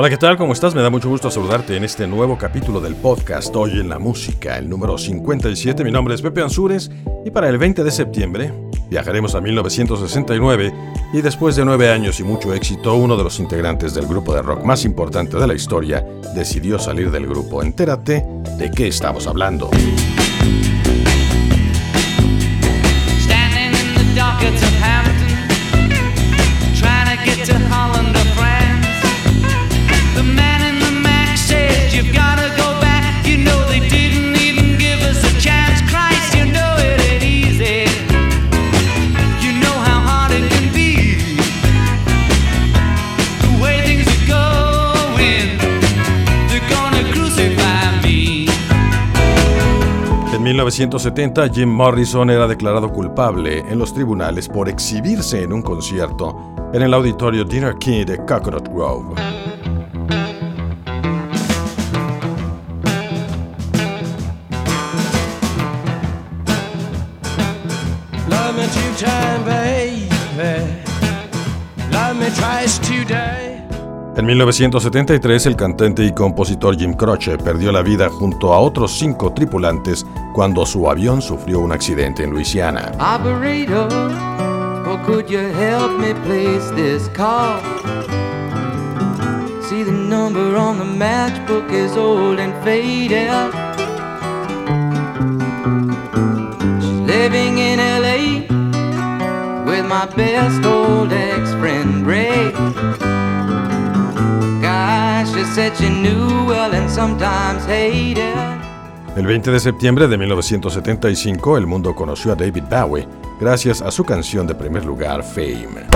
Hola, ¿qué tal? ¿Cómo estás? Me da mucho gusto saludarte en este nuevo capítulo del podcast Hoy en la Música, el número 57. Mi nombre es Pepe Ansures y para el 20 de septiembre viajaremos a 1969 y después de nueve años y mucho éxito, uno de los integrantes del grupo de rock más importante de la historia decidió salir del grupo. Entérate de qué estamos hablando. 1970, Jim Morrison era declarado culpable en los tribunales por exhibirse en un concierto en el auditorio Dinner King de Coconut Grove. En 1973, el cantante y compositor Jim Croce perdió la vida junto a otros cinco tripulantes cuando su avión sufrió un accidente en Luisiana. Living in LA with my best old ex-friend Ray. El 20 de septiembre de 1975, el mundo conoció a David Bowie gracias a su canción de primer lugar, Fame.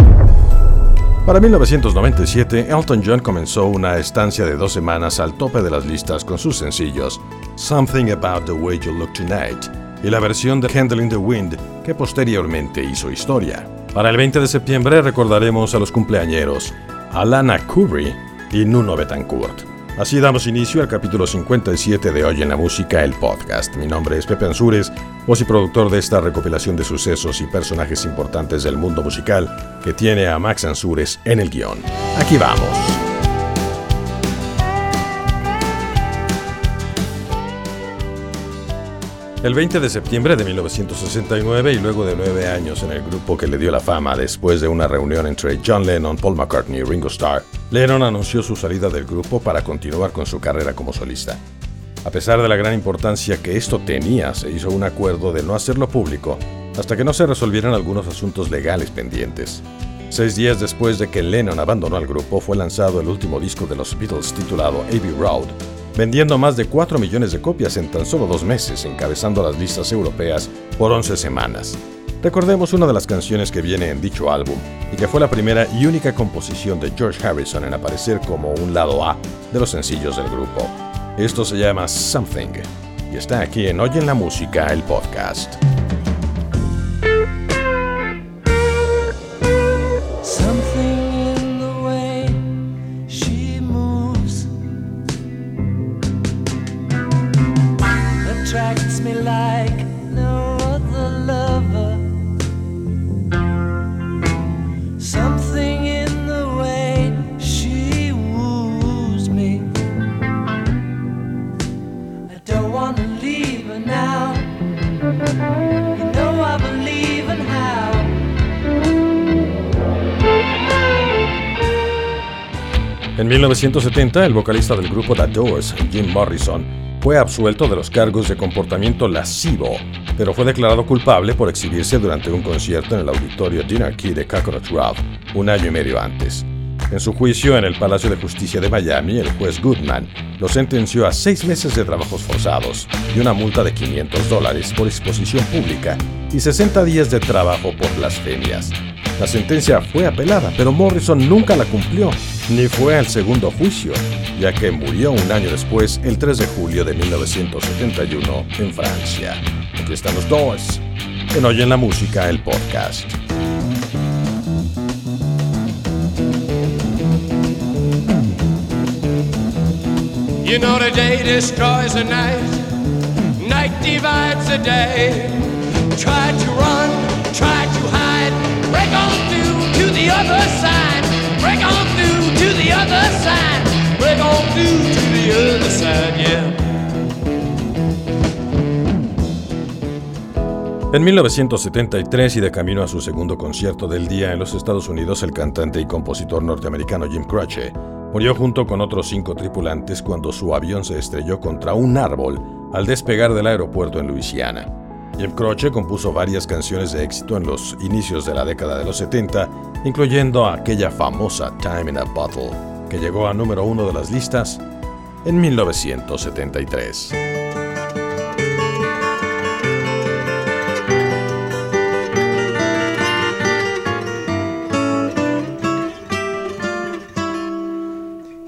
Para 1997, Elton John comenzó una estancia de dos semanas al tope de las listas con sus sencillos Something About the Way You Look Tonight y la versión de Candle in the Wind que posteriormente hizo historia. Para el 20 de septiembre recordaremos a los cumpleañeros Alana Curry, y Nuno Betancourt. Así damos inicio al capítulo 57 de Hoy en la Música, el podcast. Mi nombre es Pepe Ansures, voz y productor de esta recopilación de sucesos y personajes importantes del mundo musical que tiene a Max Ansures en el guion. Aquí vamos. El 20 de septiembre de 1969 y luego de nueve años en el grupo que le dio la fama después de una reunión entre John Lennon, Paul McCartney y Ringo Starr, Lennon anunció su salida del grupo para continuar con su carrera como solista. A pesar de la gran importancia que esto tenía, se hizo un acuerdo de no hacerlo público hasta que no se resolvieran algunos asuntos legales pendientes. Seis días después de que Lennon abandonó el grupo, fue lanzado el último disco de los Beatles titulado Abbey Road, vendiendo más de 4 millones de copias en tan solo dos meses, encabezando las listas europeas por 11 semanas. Recordemos una de las canciones que viene en dicho álbum y que fue la primera y única composición de George Harrison en aparecer como un lado A de los sencillos del grupo. Esto se llama Something y está aquí en Oyen la Música, el podcast. En 1970, el vocalista del grupo The Doors, Jim Morrison, fue absuelto de los cargos de comportamiento lascivo, pero fue declarado culpable por exhibirse durante un concierto en el auditorio Dinner Key de Coconut Grove un año y medio antes. En su juicio en el Palacio de Justicia de Miami, el juez Goodman lo sentenció a seis meses de trabajos forzados y una multa de 500 dólares por exposición pública y 60 días de trabajo por blasfemias. La sentencia fue apelada, pero Morrison nunca la cumplió ni fue al segundo juicio, ya que murió un año después, el 3 de julio de 1971, en Francia. Aquí están los dos. En Oyen la Música, el podcast. You know the day destroys the night, night divides the day. Try to run, try to hide, break on through to the other side, En 1973 y de camino a su segundo concierto del día en los Estados Unidos, el cantante y compositor norteamericano Jim Croce Murió junto con otros cinco tripulantes cuando su avión se estrelló contra un árbol al despegar del aeropuerto en Luisiana. Jim Croce compuso varias canciones de éxito en los inicios de la década de los 70, incluyendo aquella famosa Time in a Bottle, que llegó a número uno de las listas en 1973.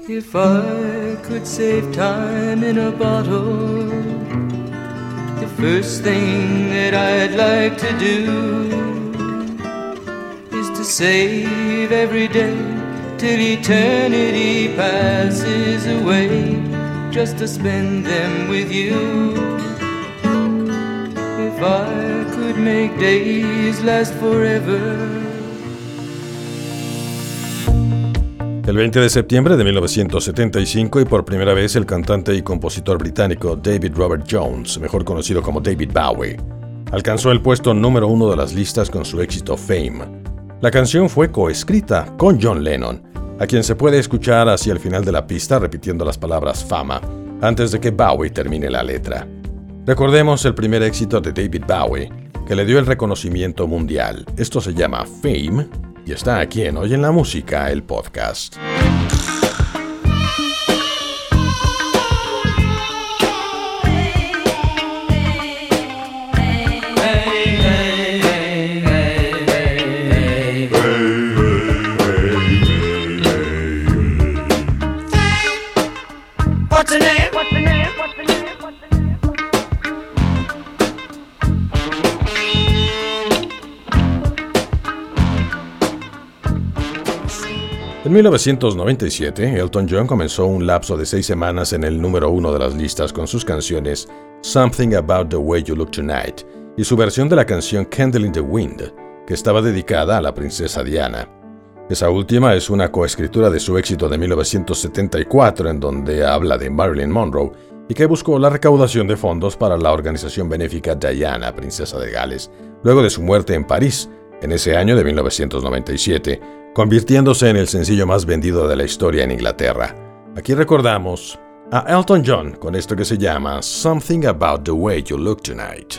If I could save time in a bottle, the first thing that I'd like to do is to save every day till eternity passes away, just to spend them with you. If I could make days last forever. El 20 de septiembre de 1975 y por primera vez el cantante y compositor británico David Robert Jones, mejor conocido como David Bowie, alcanzó el puesto número uno de las listas con su éxito Fame. La canción fue coescrita con John Lennon, a quien se puede escuchar hacia el final de la pista repitiendo las palabras fama, antes de que Bowie termine la letra. Recordemos el primer éxito de David Bowie, que le dio el reconocimiento mundial. Esto se llama Fame y está aquí en Hoy en la Música, el podcast. En 1997, Elton John comenzó un lapso de seis semanas en el número uno de las listas con sus canciones Something About the Way You Look Tonight y su versión de la canción Candle in the Wind, que estaba dedicada a la princesa Diana. Esa última es una coescritura de su éxito de 1974 en donde habla de Marilyn Monroe y que buscó la recaudación de fondos para la organización benéfica Diana, princesa de Gales, luego de su muerte en París en ese año de 1997 convirtiéndose en el sencillo más vendido de la historia en Inglaterra. Aquí recordamos a Elton John con esto que se llama Something About the Way You Look Tonight.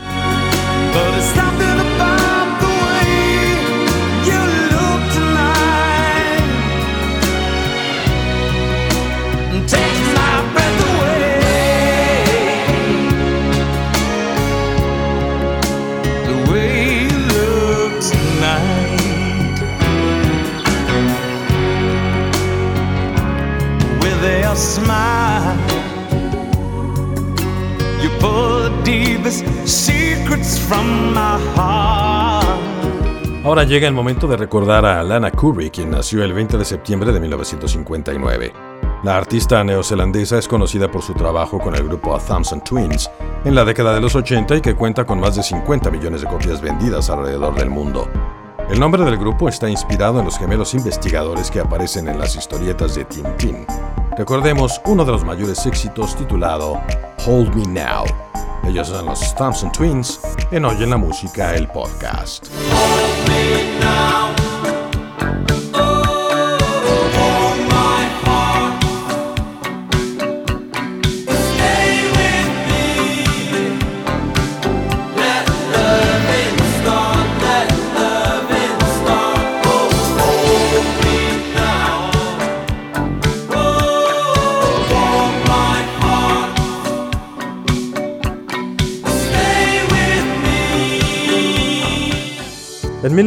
Ahora llega el momento de recordar a Lana Curry, quien nació el 20 de septiembre de 1959. La artista neozelandesa es conocida por su trabajo con el grupo Thompson Twins en la década de los 80 y que cuenta con más de 50 millones de copias vendidas alrededor del mundo. El nombre del grupo está inspirado en los gemelos investigadores que aparecen en las historietas de Tintín. Recordemos uno de los mayores éxitos titulado Hold Me Now. Ellos son los Thompson Twins en Oyen la Música, el podcast.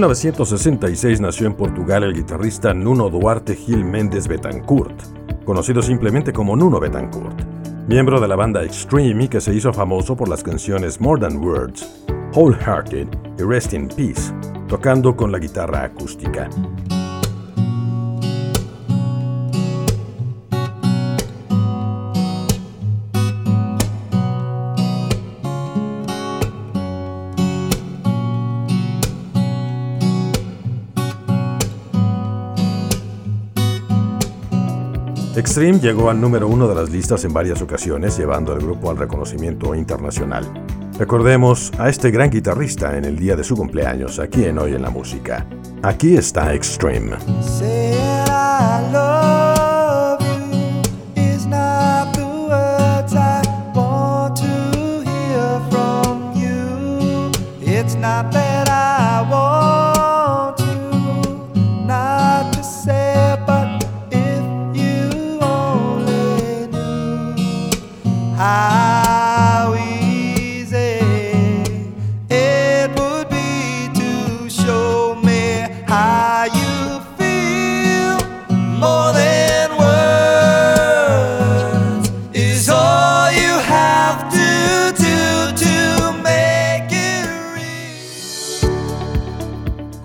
1966 nació en Portugal el guitarrista Nuno Duarte Gil Méndez Betancourt, conocido simplemente como Nuno Betancourt, miembro de la banda Extreme y que se hizo famoso por las canciones More Than Words, Wholehearted y Rest in Peace, tocando con la guitarra acústica. Extreme llegó al número uno de las listas en varias ocasiones, llevando al grupo al reconocimiento internacional. Recordemos a este gran guitarrista en el día de su cumpleaños aquí en Hoy en la Música. Aquí está Extreme.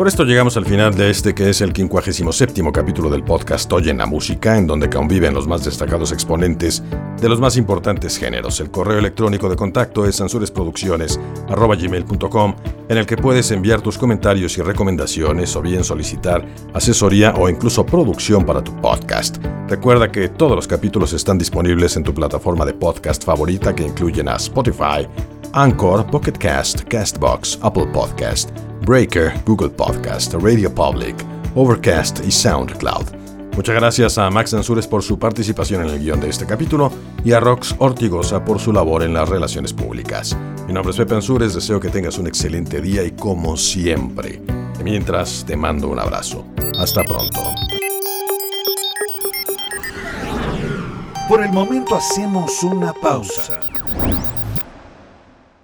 Por esto llegamos al final de este que es el 57 capítulo del podcast Oye en la Música, en donde conviven los más destacados exponentes de los más importantes géneros. El correo electrónico de contacto es sansuresproducciones.gmail.com, en el que puedes enviar tus comentarios y recomendaciones o bien solicitar asesoría o incluso producción para tu podcast. Recuerda que todos los capítulos están disponibles en tu plataforma de podcast favorita que incluyen a Spotify, Anchor, Pocket Cast, Castbox, Apple Podcast, Breaker, Google Podcast, Radio Public, Overcast y SoundCloud. Muchas gracias a Max Ansures por su participación en el guion de este capítulo y a Rox Ortigosa por su labor en las relaciones públicas. Mi nombre es Pepe Ansures, deseo que tengas un excelente día y como siempre, mientras te mando un abrazo. Hasta pronto. Por el momento hacemos una pausa.